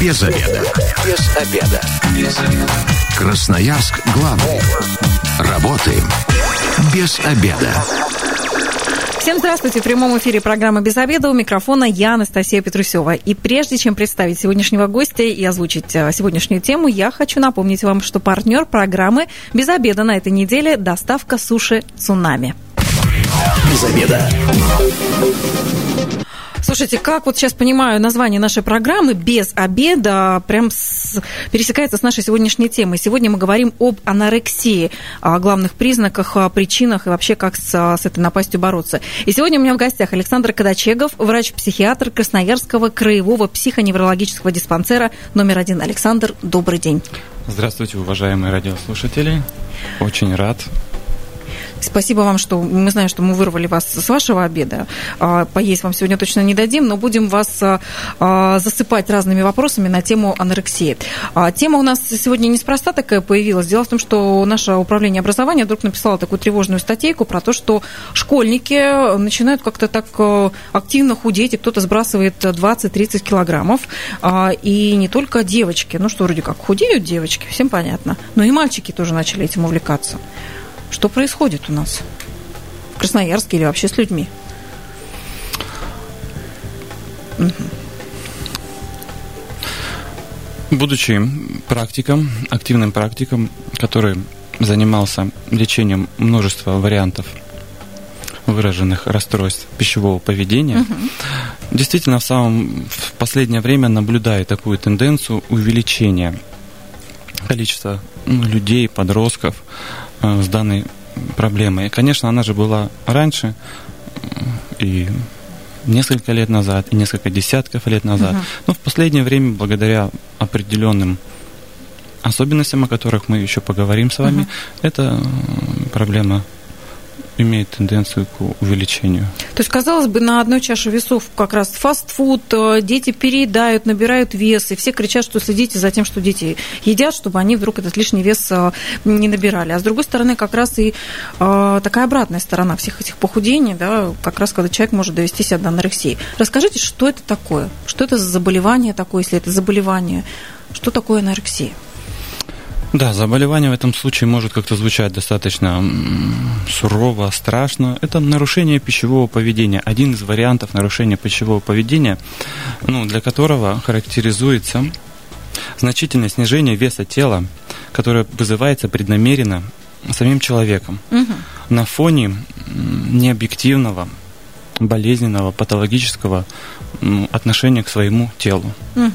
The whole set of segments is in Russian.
Без обеда. Без обеда. Без обеда. Красноярск главный. Работаем без обеда. Всем здравствуйте. В прямом эфире программы «Без обеда» у микрофона я, Анастасия Петрусева. И прежде чем представить сегодняшнего гостя и озвучить э, сегодняшнюю тему, я хочу напомнить вам, что партнер программы «Без обеда» на этой неделе – доставка суши «Цунами». Без обеда. Слушайте, как вот сейчас понимаю название нашей программы «Без обеда» прям с, пересекается с нашей сегодняшней темой. Сегодня мы говорим об анорексии, о главных признаках, о причинах и вообще как с, с этой напастью бороться. И сегодня у меня в гостях Александр Кадачегов, врач-психиатр Красноярского краевого психоневрологического диспансера номер один. Александр, добрый день. Здравствуйте, уважаемые радиослушатели. Очень рад Спасибо вам, что мы знаем, что мы вырвали вас с вашего обеда. А, поесть вам сегодня точно не дадим, но будем вас а, а, засыпать разными вопросами на тему анорексии. Тема у нас сегодня неспроста такая появилась. Дело в том, что наше управление образования вдруг написало такую тревожную статейку про то, что школьники начинают как-то так активно худеть, и кто-то сбрасывает 20-30 килограммов. И не только девочки. Ну что, вроде как худеют девочки, всем понятно. Но и мальчики тоже начали этим увлекаться. Что происходит у нас в Красноярске или вообще с людьми? Будучи практиком, активным практиком, который занимался лечением множества вариантов выраженных расстройств пищевого поведения, угу. действительно в самом в последнее время наблюдаю такую тенденцию увеличения количества ну, людей, подростков, с данной проблемой. Конечно, она же была раньше, и несколько лет назад, и несколько десятков лет назад. Uh-huh. Но в последнее время, благодаря определенным особенностям, о которых мы еще поговорим с вами, uh-huh. эта проблема имеет тенденцию к увеличению. То есть, казалось бы, на одной чаше весов как раз фастфуд, э, дети переедают, набирают вес, и все кричат, что следите за тем, что дети едят, чтобы они вдруг этот лишний вес э, не набирали. А с другой стороны, как раз и э, такая обратная сторона всех этих похудений, да, как раз когда человек может довести себя до анорексии. Расскажите, что это такое? Что это за заболевание такое, если это заболевание? Что такое анорексия? Да, заболевание в этом случае может как-то звучать достаточно сурово, страшно. Это нарушение пищевого поведения. Один из вариантов нарушения пищевого поведения, ну, для которого характеризуется значительное снижение веса тела, которое вызывается преднамеренно самим человеком угу. на фоне необъективного, болезненного, патологического отношения к своему телу. Угу.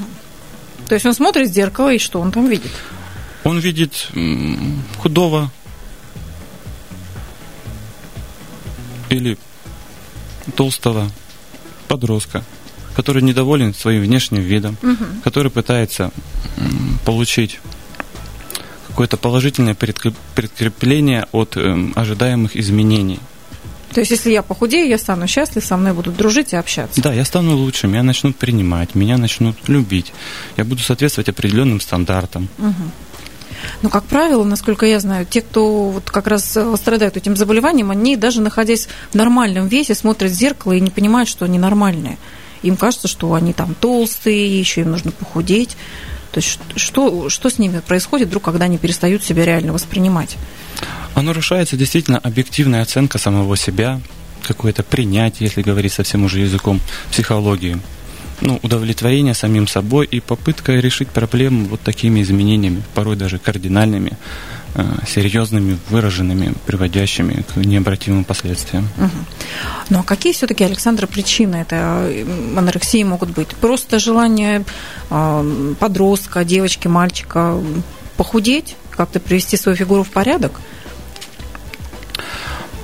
То есть он смотрит в зеркало и что он там видит? Он видит худого или толстого подростка, который недоволен своим внешним видом, угу. который пытается получить какое-то положительное предкрепление от э, ожидаемых изменений. То есть, если я похудею, я стану счастлив, со мной будут дружить и общаться. Да, я стану лучше, меня начнут принимать, меня начнут любить. Я буду соответствовать определенным стандартам. Угу. Но, как правило, насколько я знаю, те, кто вот как раз э, страдают этим заболеванием, они даже находясь в нормальном весе, смотрят в зеркало и не понимают, что они нормальные. Им кажется, что они там толстые, еще им нужно похудеть. То есть что, что с ними происходит вдруг, когда они перестают себя реально воспринимать? А нарушается действительно объективная оценка самого себя, какое-то принятие, если говорить совсем уже языком психологии ну, удовлетворение самим собой и попытка решить проблему вот такими изменениями, порой даже кардинальными, э, серьезными, выраженными, приводящими к необратимым последствиям. Угу. Ну а какие все-таки, Александр, причины этой э, анорексии могут быть? Просто желание э, подростка, девочки, мальчика похудеть, как-то привести свою фигуру в порядок?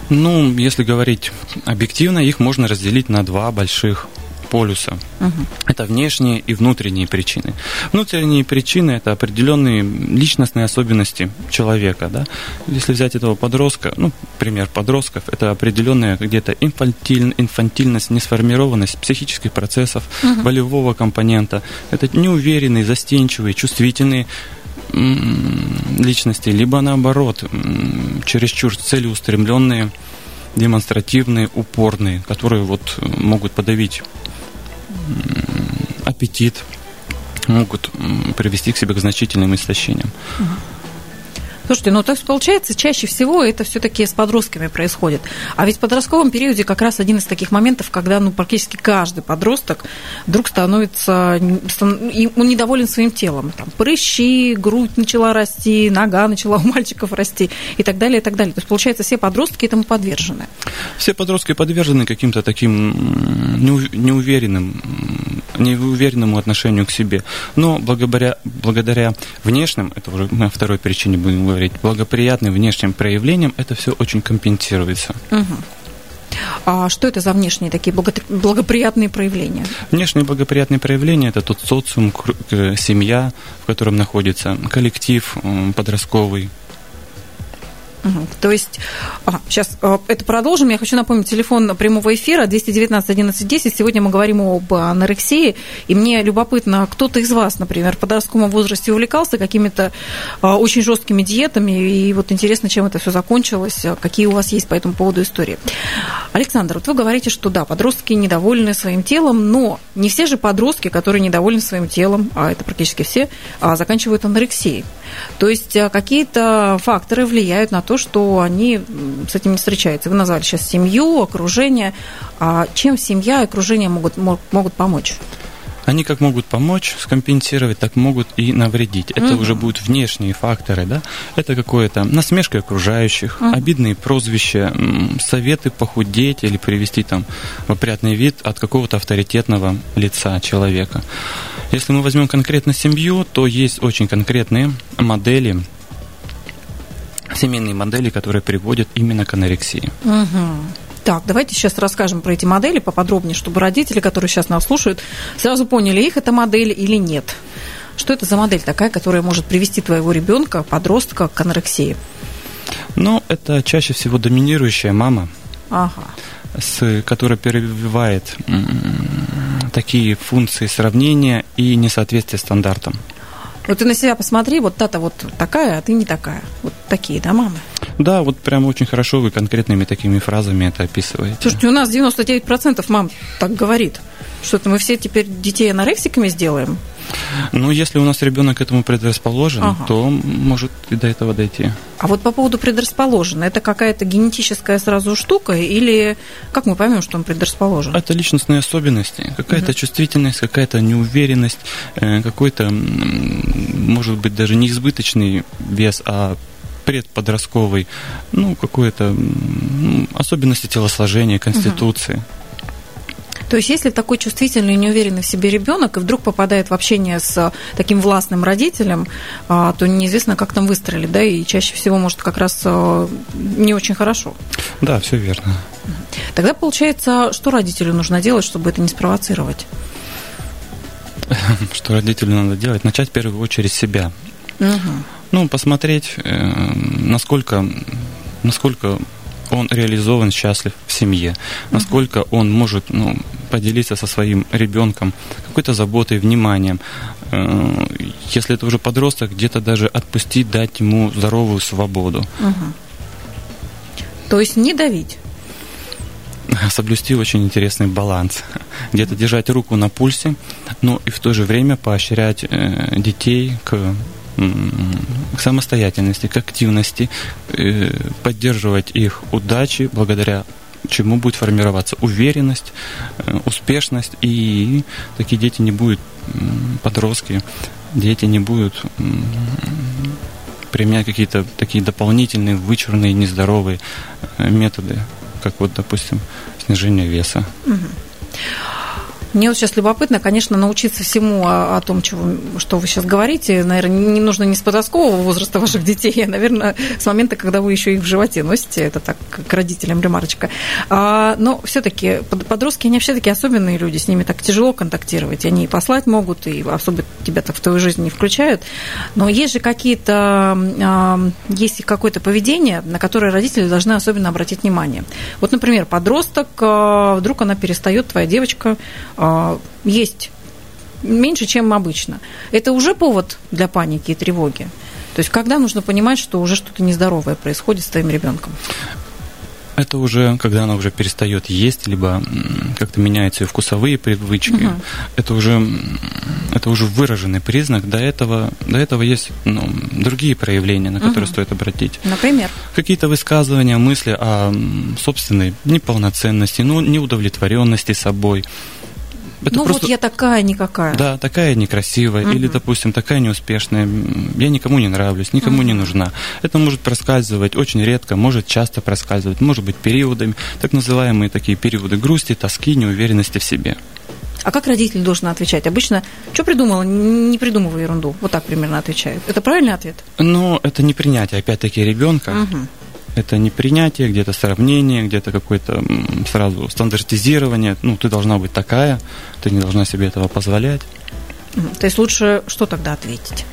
Ну, если говорить объективно, их можно разделить на два больших полюса. Угу. Это внешние и внутренние причины. Внутренние причины это определенные личностные особенности человека. Да? Если взять этого подростка, ну, пример подростков, это определенная где-то инфантиль, инфантильность, несформированность психических процессов, угу. болевого компонента. Это неуверенные, застенчивые, чувствительные личности, либо наоборот, чересчур целеустремленные, демонстративные, упорные, которые вот могут подавить аппетит, могут привести к себе к значительным истощениям. Слушайте, ну есть получается, чаще всего это все-таки с подростками происходит. А ведь в подростковом периоде как раз один из таких моментов, когда ну, практически каждый подросток вдруг становится, он недоволен своим телом. Там, прыщи, грудь начала расти, нога начала у мальчиков расти и так далее, и так далее. То есть, получается, все подростки этому подвержены. Все подростки подвержены каким-то таким неуверенным, неуверенному отношению к себе. Но благодаря, благодаря внешним, это уже мы о второй причине будем говорить, благоприятным внешним проявлением, это все очень компенсируется. Угу. А что это за внешние такие благоприятные проявления? Внешние благоприятные проявления – это тот социум, э, семья, в котором находится коллектив подростковый, То есть, а, сейчас а, это продолжим. Я хочу напомнить телефон прямого эфира 219 11 10. Сегодня мы говорим об анорексии. И мне любопытно, кто-то из вас, например, в подростковом возрасте увлекался какими-то а, очень жесткими диетами. И вот интересно, чем это все закончилось, какие у вас есть по этому поводу истории. Александр, вот вы говорите, что да, подростки недовольны своим телом, но не все же подростки, которые недовольны своим телом, а это практически все, заканчивают анорексией. То есть какие-то факторы влияют на то, то, что они с этим не встречаются. Вы назвали сейчас семью, окружение. А чем семья и окружение могут, могут помочь? Они как могут помочь скомпенсировать, так могут и навредить. Это угу. уже будут внешние факторы, да? Это какое-то насмешка окружающих, угу. обидные прозвища, советы похудеть или привести там в опрятный вид от какого-то авторитетного лица человека. Если мы возьмем конкретно семью, то есть очень конкретные модели семейные модели, которые приводят именно к анорексии. Угу. Так, давайте сейчас расскажем про эти модели поподробнее, чтобы родители, которые сейчас нас слушают, сразу поняли, их это модель или нет. Что это за модель такая, которая может привести твоего ребенка, подростка к анорексии? Ну, это чаще всего доминирующая мама, ага. с, которая перебивает такие функции сравнения и несоответствия стандартам. Вот ты на себя посмотри, вот та-то вот такая, а ты не такая. Вот такие, да, мамы? Да, вот прям очень хорошо вы конкретными такими фразами это описываете. Слушайте, у нас 99% мам так говорит. Что-то мы все теперь детей анорексиками сделаем? Ну, если у нас ребенок к этому предрасположен, ага. то может и до этого дойти. А вот по поводу предрасположен, это какая-то генетическая сразу штука или как мы поймем, что он предрасположен? Это личностные особенности, какая-то угу. чувствительность, какая-то неуверенность, э, какой-то, может быть, даже не избыточный вес, а предподростковый, ну, какое-то особенности телосложения, конституции. Угу. То есть, если такой чувствительный и неуверенный в себе ребенок и вдруг попадает в общение с таким властным родителем, а, то неизвестно, как там выстроили, да, и чаще всего может как раз а, не очень хорошо. Да, все верно. Тогда получается, что родителю нужно делать, чтобы это не спровоцировать? Что родителю надо делать? Начать в первую очередь себя. Угу. Ну, посмотреть, э, насколько, насколько он реализован, счастлив в семье, насколько он может ну, поделиться со своим ребенком какой-то заботой, вниманием. Э, если это уже подросток, где-то даже отпустить, дать ему здоровую свободу. Угу. То есть не давить? соблюсти очень интересный баланс. Где-то держать руку на пульсе, но и в то же время поощрять э, детей к к самостоятельности, к активности, э, поддерживать их удачи, благодаря чему будет формироваться уверенность, э, успешность, и такие дети не будут, подростки, дети не будут применять какие-то такие дополнительные, вычурные, нездоровые э, методы, как вот, допустим, снижение веса. Угу. Мне вот сейчас любопытно, конечно, научиться всему о, о том, чего, что вы сейчас говорите. Наверное, не нужно не с подросткового возраста ваших детей, а, наверное, с момента, когда вы еще их в животе носите. Это так, к родителям ремарочка. А, но все-таки подростки, они все-таки особенные люди, с ними так тяжело контактировать. Они и послать могут, и особо тебя так в твою жизнь не включают. Но есть же какие-то, а, есть какое-то поведение, на которое родители должны особенно обратить внимание. Вот, например, подросток, а, вдруг она перестает, твоя девочка, есть меньше, чем обычно. Это уже повод для паники и тревоги. То есть когда нужно понимать, что уже что-то нездоровое происходит с твоим ребенком? Это уже, когда она уже перестает есть, либо как-то меняются ее вкусовые привычки. Угу. Это уже это уже выраженный признак. До этого, до этого есть ну, другие проявления, на которые угу. стоит обратить. Например? Какие-то высказывания, мысли о собственной неполноценности, ну, неудовлетворенности собой. Это ну просто... вот я такая никакая. Да, такая некрасивая, угу. или, допустим, такая неуспешная. Я никому не нравлюсь, никому угу. не нужна. Это может проскальзывать очень редко, может часто проскальзывать, может быть периодами, так называемые такие периоды грусти, тоски, неуверенности в себе. А как родитель должен отвечать? Обычно, что придумала, не придумывай ерунду. Вот так примерно отвечают. Это правильный ответ? Ну, это не принятие, опять-таки, ребенка. Угу. Это не принятие, где-то сравнение, где-то какое-то сразу стандартизирование. Ну, ты должна быть такая, ты не должна себе этого позволять. То есть лучше что тогда ответить?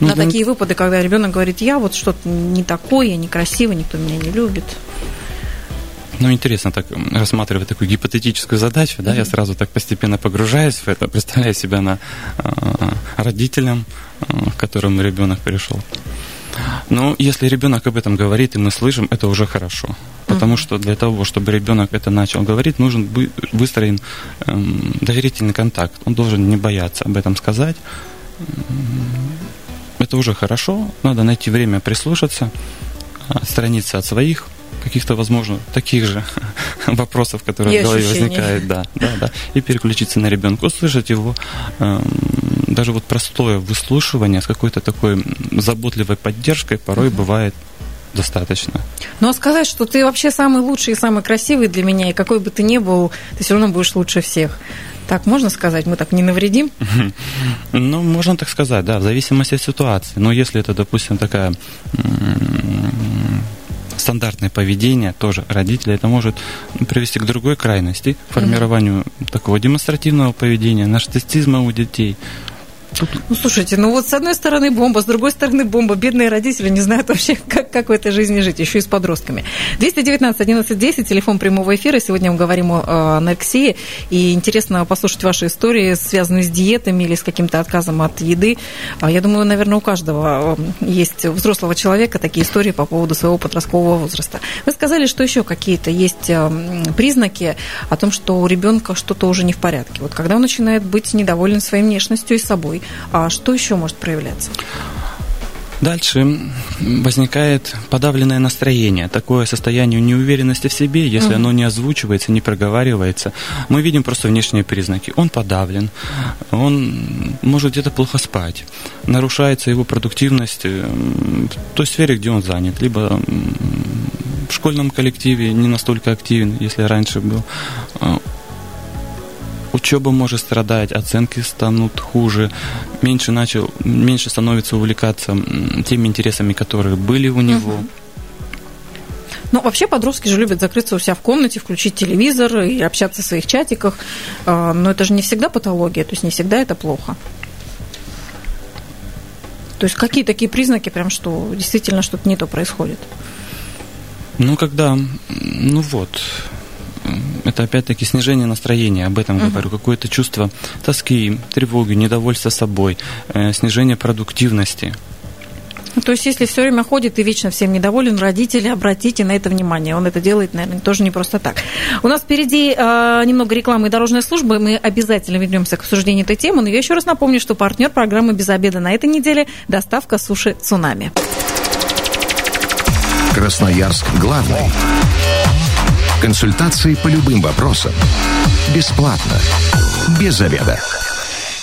Ну, на такие выпады, когда ребенок говорит, я вот что-то не такое, я некрасивый, никто меня не любит. Ну, интересно так рассматривать такую гипотетическую задачу, да, mm-hmm. я сразу так постепенно погружаюсь в это, представляю себя на э, родителем, э, к которому ребенок пришел. Ну, если ребенок об этом говорит, и мы слышим, это уже хорошо. Потому mm-hmm. что для того, чтобы ребенок это начал говорить, нужен выстроен эм, доверительный контакт. Он должен не бояться об этом сказать. Это уже хорошо. Надо найти время прислушаться, отстраниться от своих каких-то, возможно, таких же вопросов, которые и в голове ощущений. возникают, да, да, да, и переключиться на ребенка, услышать его, эм, даже вот простое выслушивание с какой-то такой заботливой поддержкой порой бывает достаточно. Но сказать, что ты вообще самый лучший и самый красивый для меня, и какой бы ты ни был, ты все равно будешь лучше всех. Так можно сказать? Мы так не навредим? Ну, можно так сказать, да, в зависимости от ситуации. Но если это, допустим, такая стандартное поведение тоже родителя, это может привести к другой крайности, к формированию mm-hmm. такого демонстративного поведения, нарциссизма у детей. Ну, слушайте, ну вот с одной стороны бомба, с другой стороны бомба. Бедные родители не знают вообще, как, как в этой жизни жить, еще и с подростками. 219 11 10, телефон прямого эфира. Сегодня мы говорим о анорексии. И интересно послушать ваши истории, связанные с диетами или с каким-то отказом от еды. А я думаю, наверное, у каждого э, есть взрослого человека такие истории по поводу своего подросткового возраста. Вы сказали, что еще какие-то есть э, признаки о том, что у ребенка что-то уже не в порядке. Вот когда он начинает быть недоволен своей внешностью и собой, а что еще может проявляться? Дальше возникает подавленное настроение, такое состояние неуверенности в себе, если mm оно не озвучивается, не проговаривается. Мы видим просто внешние признаки. Он подавлен, он может где-то плохо спать, нарушается его продуктивность в той сфере, где он занят, либо в школьном коллективе не настолько активен, если раньше был учеба может страдать, оценки станут хуже, меньше начал, меньше становится увлекаться теми интересами, которые были у него. Угу. Ну, вообще подростки же любят закрыться у себя в комнате, включить телевизор и общаться в своих чатиках. А, но это же не всегда патология, то есть не всегда это плохо. То есть какие такие признаки, прям что действительно что-то не то происходит? Ну, когда, ну вот, это опять-таки снижение настроения, об этом uh-huh. говорю, какое-то чувство тоски, тревоги, недовольства собой, э, снижение продуктивности. Ну, то есть, если все время ходит и вечно всем недоволен, родители, обратите на это внимание. Он это делает, наверное, тоже не просто так. У нас впереди э, немного рекламы и дорожной службы. Мы обязательно вернемся к обсуждению этой темы. Но я еще раз напомню, что партнер программы «Без обеда» на этой неделе – доставка суши «Цунами». Красноярск главный. Консультации по любым вопросам. Бесплатно. Без заведа.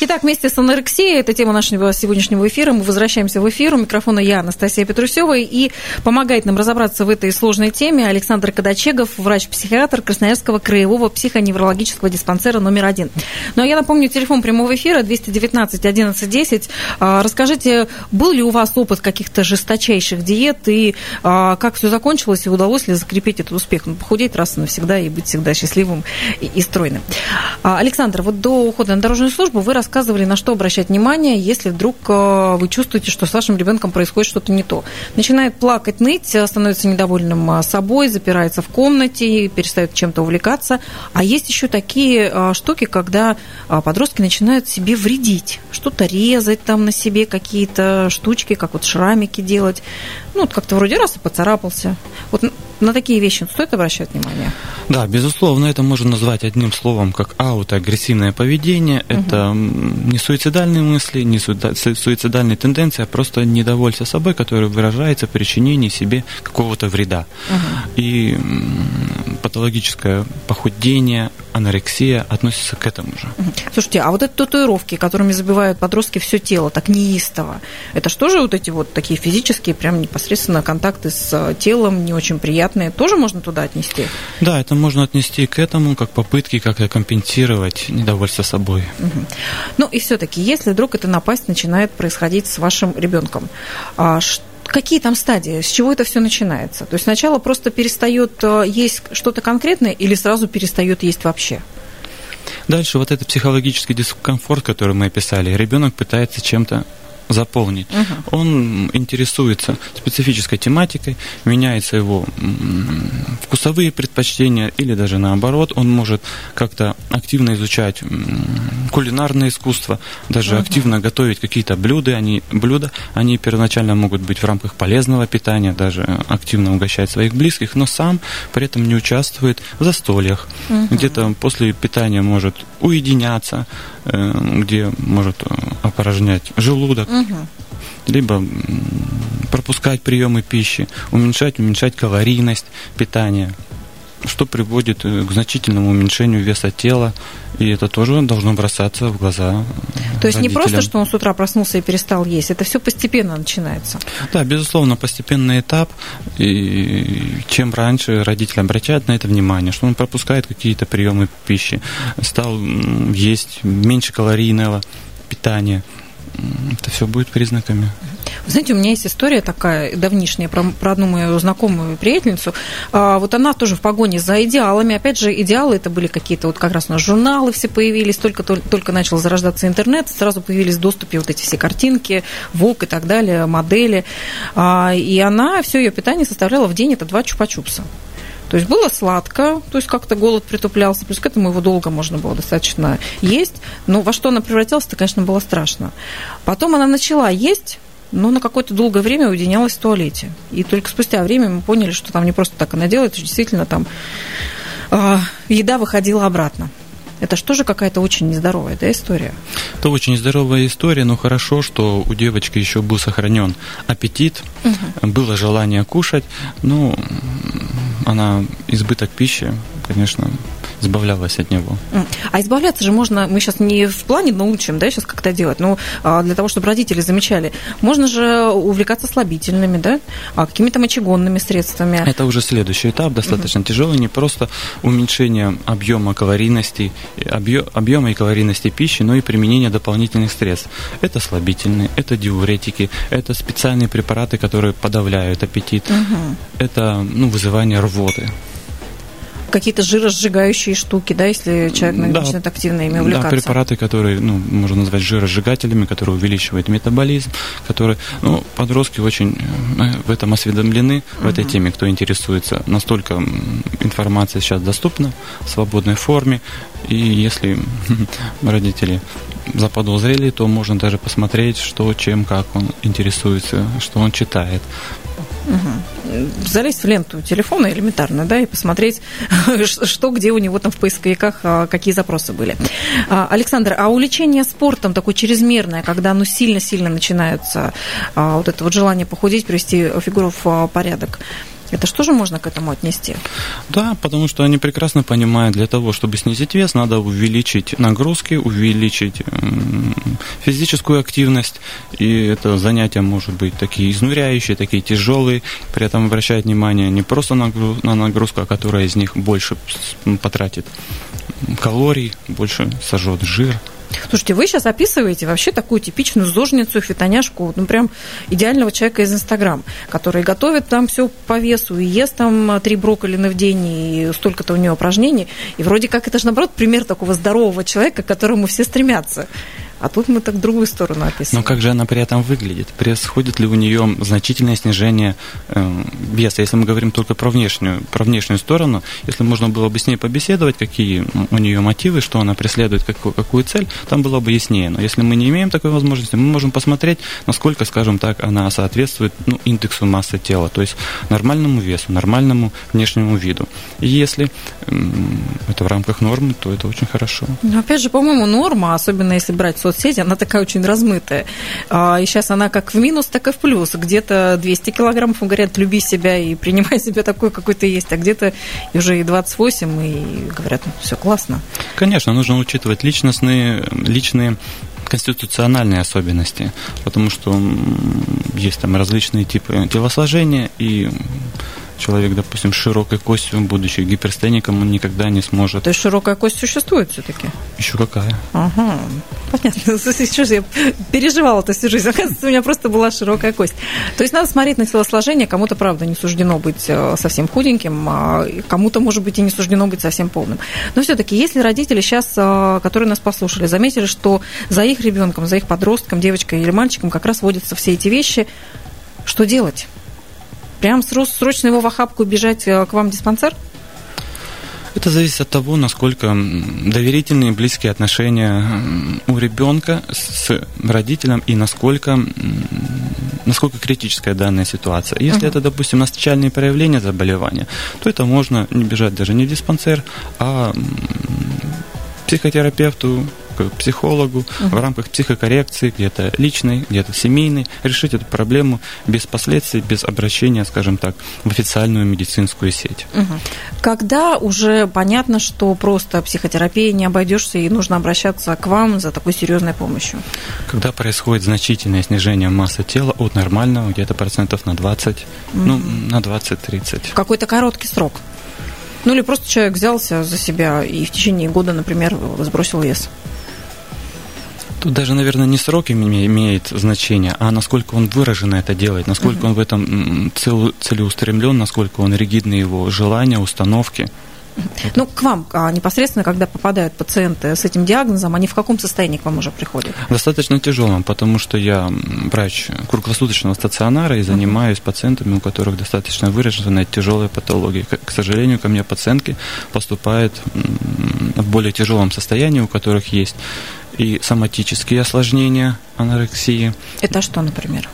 Итак, вместе с анорексией, это тема нашего сегодняшнего эфира, мы возвращаемся в эфир. У микрофона я, Анастасия Петрусева, и помогает нам разобраться в этой сложной теме Александр Кадачегов, врач-психиатр Красноярского краевого психоневрологического диспансера номер один. Ну, а я напомню, телефон прямого эфира 219 11 10. Расскажите, был ли у вас опыт каких-то жесточайших диет, и а, как все закончилось, и удалось ли закрепить этот успех? Ну, похудеть раз и навсегда и быть всегда счастливым и, и стройным. А, Александр, вот до ухода на дорожную службу вы рассказывали, рассказывали, на что обращать внимание, если вдруг э, вы чувствуете, что с вашим ребенком происходит что-то не то. Начинает плакать, ныть, э, становится недовольным э, собой, запирается в комнате, перестает чем-то увлекаться. А есть еще такие штуки, когда подростки начинают себе вредить, что-то резать там на себе, какие-то штучки, как вот шрамики делать. Ну, вот как-то вроде раз и поцарапался. Вот на такие вещи стоит обращать внимание? Да, безусловно, это можно назвать одним словом как аутоагрессивное поведение. Угу. Это не суицидальные мысли, не суицидальные тенденции, а просто недовольство собой, которое выражается в причинении себе какого-то вреда. Угу. И патологическое похудение, анорексия относится к этому же. Слушайте, а вот эти татуировки, которыми забивают подростки все тело, так неистово, это что же вот эти вот такие физические, прям непосредственно контакты с э, телом, не очень приятные, тоже можно туда отнести? Да, это можно отнести к этому, как попытки как-то компенсировать недовольство собой. Угу. Ну и все-таки, если вдруг эта напасть начинает происходить с вашим ребенком, а что какие там стадии, с чего это все начинается? То есть сначала просто перестает э, есть что-то конкретное или сразу перестает есть вообще? Дальше вот этот психологический дискомфорт, который мы описали, ребенок пытается чем-то заполнить. Угу. Он интересуется специфической тематикой, меняются его вкусовые предпочтения или даже наоборот, он может как-то активно изучать кулинарное искусство, даже угу. активно готовить какие-то блюда, они, блюда, они первоначально могут быть в рамках полезного питания, даже активно угощать своих близких, но сам при этом не участвует в застольях, угу. где-то после питания может уединяться, где может э, опорожнять желудок, угу. либо пропускать приемы пищи, уменьшать, уменьшать калорийность питания что приводит э, к значительному уменьшению веса тела, и это тоже должно бросаться в глаза. То есть родителям. не просто, что он с утра проснулся и перестал есть, это все постепенно начинается. Да, безусловно, постепенный этап. И чем раньше родители обращают на это внимание, что он пропускает какие-то приемы пищи, стал есть меньше калорийного питания, это все будет признаками. Вы знаете, у меня есть история такая давнишняя про, про одну мою знакомую приятельницу. А, вот она тоже в погоне за идеалами. Опять же, идеалы это были какие-то вот как раз у нас журналы все появились, только, только, только начал зарождаться интернет, сразу появились в доступе вот эти все картинки, ВОК и так далее, модели. А, и она, все ее питание составляло в день это два чупа-чупса. То есть было сладко, то есть как-то голод притуплялся, плюс к этому его долго можно было достаточно есть. Но во что она превратилась, это, конечно, было страшно. Потом она начала есть, но на какое-то долгое время уединялась в туалете. И только спустя время мы поняли, что там не просто так она делает, что действительно там э, еда выходила обратно. Это же какая-то очень нездоровая да, история? Это очень нездоровая история, но хорошо, что у девочки еще был сохранен аппетит, угу. было желание кушать. Ну, она избыток пищи, конечно, избавлялась от него. А избавляться же можно, мы сейчас не в плане научим, да, сейчас как-то делать, но а, для того, чтобы родители замечали, можно же увлекаться слабительными, да, а, какими-то мочегонными средствами. Это уже следующий этап, достаточно угу. тяжелый, не просто уменьшение объема калорийности, объема и калорийности пищи, но и применение дополнительных средств. Это слабительные, это диуретики, это специальные препараты, которые подавляют аппетит, угу. это ну, вызывание рвоты какие-то жиросжигающие штуки, да, если человек да, начинает активно ими увлекаться. Да, препараты, которые, ну, можно назвать жиросжигателями, которые увеличивают метаболизм, которые, ну, подростки очень э, в этом осведомлены, в этой теме, кто интересуется. Настолько информация сейчас доступна в свободной форме, и если родители заподозрили, то можно даже посмотреть, что, чем, как он интересуется, что он читает. Угу. Залезть в ленту телефона элементарно, да, и посмотреть, что где у него там в поисковиках, а, какие запросы были. А, Александр, а увлечение спортом такое чрезмерное, когда ну сильно-сильно начинается а, вот это вот желание похудеть, привести фигуру в порядок, это что же можно к этому отнести? Да, потому что они прекрасно понимают, для того, чтобы снизить вес, надо увеличить нагрузки, увеличить физическую активность, и это занятие может быть такие изнуряющие, такие тяжелые, при этом обращать внимание не просто на нагрузку, а которая из них больше потратит калорий, больше сожжет жир. Слушайте, вы сейчас описываете вообще такую типичную зожницу, фитоняшку, ну прям идеального человека из Инстаграм, который готовит там все по весу и ест там три брокколины в день и столько-то у нее упражнений. И вроде как это же, наоборот, пример такого здорового человека, к которому все стремятся. А тут мы так другую сторону описываем. Но как же она при этом выглядит? Происходит ли у нее значительное снижение э, веса? Если мы говорим только про внешнюю, про внешнюю сторону, если можно было бы с ней побеседовать, какие у нее мотивы, что она преследует, какую, какую цель, там было бы яснее. Но если мы не имеем такой возможности, мы можем посмотреть, насколько, скажем так, она соответствует ну, индексу массы тела, то есть нормальному весу, нормальному внешнему виду. И если э, это в рамках нормы, то это очень хорошо. Но опять же, по-моему, норма, особенно если брать соцсети, она такая очень размытая. А, и сейчас она как в минус, так и в плюс. Где-то 200 килограммов, говорят, люби себя и принимай себя такой, какой ты есть, а где-то уже и 28, и говорят, ну, все классно. Конечно, нужно учитывать личностные, личные конституциональные особенности, потому что есть там различные типы телосложения, и человек, допустим, с широкой костью, будучи гиперстеником, он никогда не сможет. То есть широкая кость существует все-таки? Еще какая. Ага, понятно. Что же я переживала это всю жизнь? Оказывается, у меня просто была широкая кость. То есть надо смотреть на телосложение. Кому-то, правда, не суждено быть э, совсем худеньким, а кому-то, может быть, и не суждено быть совсем полным. Но все-таки, если родители сейчас, э, которые нас послушали, заметили, что за их ребенком, за их подростком, девочкой или мальчиком как раз водятся все эти вещи, что делать? Прям срочно его в охапку бежать э, к вам в диспансер? Это зависит от того, насколько доверительные близкие отношения у ребенка с родителем и насколько, насколько критическая данная ситуация. Если uh-huh. это, допустим, начальные проявления заболевания, то это можно не бежать даже не в диспансер, а психотерапевту, к психологу в рамках психокоррекции, где-то личной, где-то семейной, решить эту проблему без последствий, без обращения, скажем так, в официальную медицинскую сеть. Когда уже понятно, что просто психотерапией не обойдешься и нужно обращаться к вам за такой серьезной помощью? Когда происходит значительное снижение массы тела от нормального где-то процентов на 20, угу. ну, на 20-30. Какой-то короткий срок? Ну или просто человек взялся за себя и в течение года, например, сбросил вес? Тут даже, наверное, не сроки имеет значение, а насколько он выраженно это делает, насколько угу. он в этом целеустремлен, насколько он ригидны его желания, установки. Ну, к вам а, непосредственно, когда попадают пациенты с этим диагнозом, они в каком состоянии к вам уже приходят? Достаточно тяжелым, потому что я врач круглосуточного стационара и занимаюсь пациентами, у которых достаточно выраженная тяжелая патология. К сожалению, ко мне пациентки поступают в более тяжелом состоянии, у которых есть и соматические осложнения анорексии. Это что, например?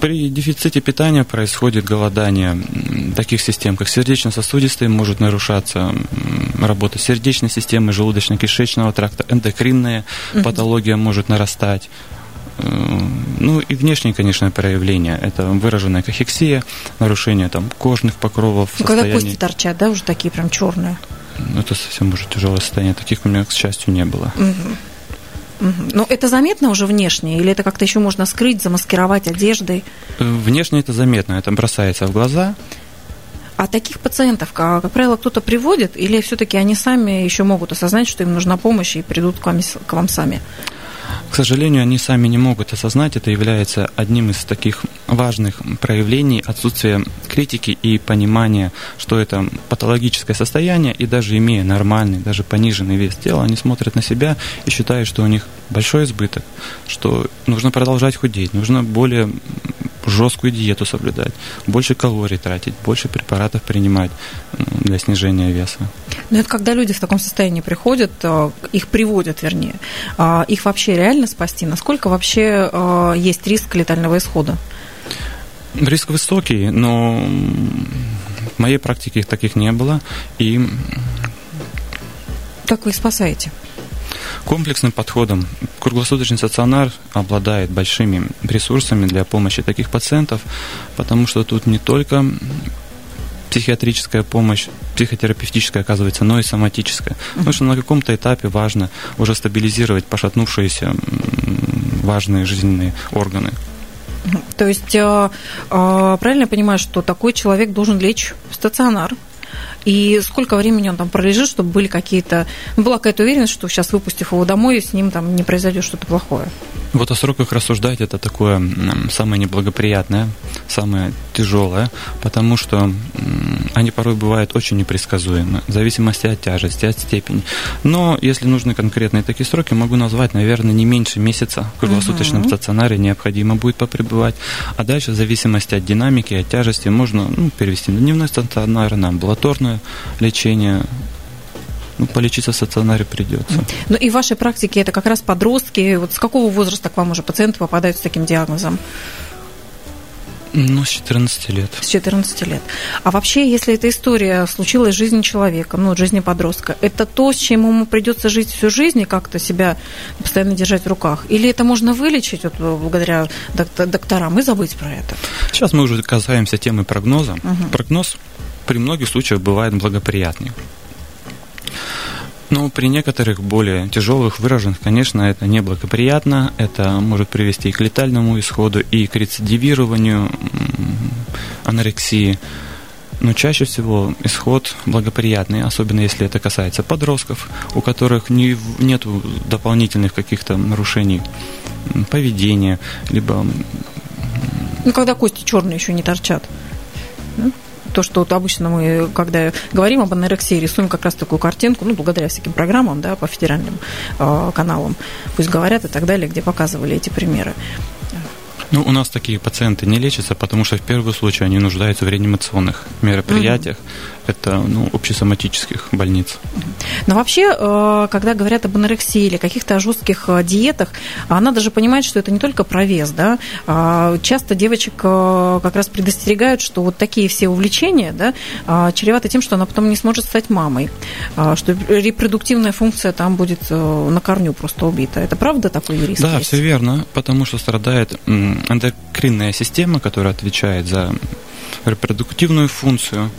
При дефиците питания происходит голодание таких систем, как сердечно-сосудистые, может нарушаться работа сердечной системы, желудочно-кишечного тракта, эндокринная угу. патология может нарастать. Э, ну и внешние, конечно, проявления. Это выраженная кахексия, нарушение там кожных покровов. Ну, когда кости торчат, да, уже такие прям черные. Ну, это совсем уже тяжелое состояние. Таких у меня, к счастью, не было. Угу. Но это заметно уже внешне, или это как-то еще можно скрыть, замаскировать одеждой? Э, внешне это заметно, это бросается в глаза. А таких пациентов, как, как правило, кто-то приводит, или все-таки они сами еще могут осознать, что им нужна помощь и придут к вам, к вам сами? К сожалению, они сами не могут осознать, это является одним из таких важных проявлений отсутствия критики и понимания, что это патологическое состояние, и даже имея нормальный, даже пониженный вес тела, они смотрят на себя и считают, что у них большой избыток, что нужно продолжать худеть, нужно более жесткую диету соблюдать, больше калорий тратить, больше препаратов принимать для снижения веса. Но это когда люди в таком состоянии приходят, э, их приводят, вернее, а их вообще реально спасти? Насколько вообще э, есть риск летального исхода? Риск высокий, но в моей практике таких не было. И как вы их спасаете? Комплексным подходом круглосуточный стационар обладает большими ресурсами для помощи таких пациентов, потому что тут не только психиатрическая помощь, психотерапевтическая оказывается, но и соматическая. Потому что на каком-то этапе важно уже стабилизировать пошатнувшиеся важные жизненные органы. То есть, э, э, правильно я понимаю, что такой человек должен лечь в стационар, И сколько времени он там пролежит, чтобы были какие-то... Ну, была какая-то уверенность, что сейчас, выпустив его домой, с ним там не произойдет что-то плохое? Вот о сроках рассуждать это такое самое неблагоприятное, самое тяжелое, потому что они порой бывают очень непредсказуемы, в зависимости от тяжести, от степени. Но если нужны конкретные такие сроки, могу назвать, наверное, не меньше месяца в круглосуточном угу. стационаре необходимо будет попребывать, а дальше в зависимости от динамики, от тяжести можно ну, перевести на дневной стационар, на амбулаторное лечение, ну, полечиться в стационаре придется. Ну и в вашей практике это как раз подростки. Вот с какого возраста к вам уже пациенты попадают с таким диагнозом? Ну, с 14 лет. С 14 лет. А вообще, если эта история случилась в жизни человека, ну, в жизни подростка, это то, с чем ему придется жить всю жизнь и как-то себя постоянно держать в руках? Или это можно вылечить вот, благодаря докторам и забыть про это? Сейчас мы уже касаемся темы прогноза. Угу. Прогноз при многих случаях бывает благоприятный. Ну, при некоторых более тяжелых выраженных, конечно, это неблагоприятно, это может привести и к летальному исходу, и к рецидивированию анорексии. Но чаще всего исход благоприятный, особенно если это касается подростков, у которых не, нет дополнительных каких-то нарушений поведения, либо... Ну, когда кости черные еще не торчат то, что вот обычно мы, когда говорим об анорексии, рисуем как раз такую картинку, ну, благодаря всяким программам, да, по федеральным э, каналам, пусть говорят и так далее, где показывали эти примеры. Ну, у нас такие пациенты не лечатся, потому что в первом случае они нуждаются в реанимационных мероприятиях. Mm-hmm это ну, общесоматических больниц. Но вообще, э, когда говорят об анорексии или каких-то жестких э, диетах, надо же понимать, что это не только про вес. Да? А часто девочек э, как раз предостерегают, что вот такие все увлечения да, чреваты тем, что она потом не сможет стать мамой, что репродуктивная функция там будет на корню просто убита. Это правда такой риск? Да, есть? все верно, потому что страдает эндокринная система, которая отвечает за репродуктивную функцию,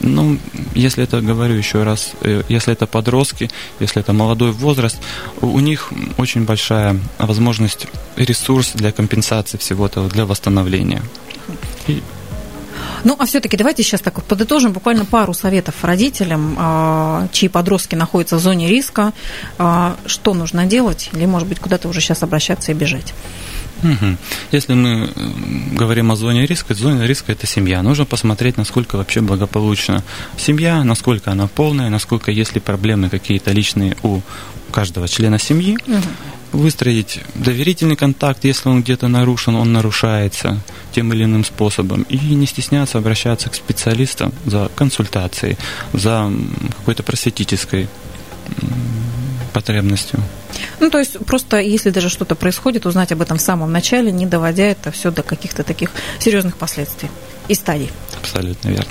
ну, если это, говорю еще раз, э, если это подростки, если это молодой возраст, у них очень большая возможность, ресурс для компенсации всего этого, для восстановления. И... Ну, а все-таки давайте сейчас так вот подытожим буквально пару советов родителям, а, чьи подростки находятся в зоне риска. А, что нужно делать? Или, может быть, куда-то уже сейчас обращаться и бежать? Угу. Если мы говорим о зоне риска, зона риска это семья. Нужно посмотреть, насколько вообще благополучна семья, насколько она полная, насколько есть ли проблемы какие-то личные у каждого члена семьи. Угу. Выстроить доверительный контакт, если он где-то нарушен, он нарушается тем или иным способом. И не стесняться обращаться к специалистам за консультацией, за какой-то просветительской потребностью. Ну, то есть просто если даже что-то происходит, узнать об этом в самом начале, не доводя это все до каких-то таких серьезных последствий и стадий. Абсолютно верно.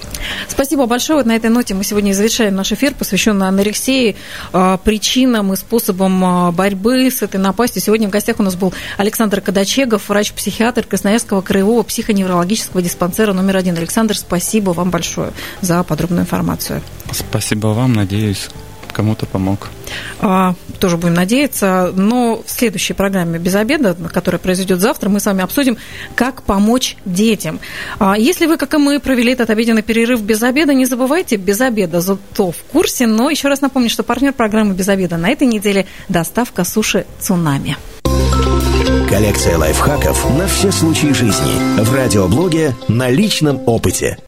Спасибо большое. Вот на этой ноте мы сегодня завершаем наш эфир, посвященный анорексии, а, причинам и способам а, борьбы с этой напастью. Сегодня в гостях у нас был Александр Кадачегов, врач-психиатр Красноярского краевого психоневрологического диспансера номер один. Александр, спасибо вам большое за подробную информацию. Спасибо вам. Надеюсь, кому-то помог. А, тоже будем надеяться. Но в следующей программе «Без обеда», которая произойдет завтра, мы с вами обсудим, как помочь детям. А, если вы, как и мы, провели этот обеденный перерыв без обеда, не забывайте, без обеда зато в курсе. Но еще раз напомню, что партнер программы «Без обеда» на этой неделе – доставка суши «Цунами». Коллекция лайфхаков на все случаи жизни. В радиоблоге «На личном опыте».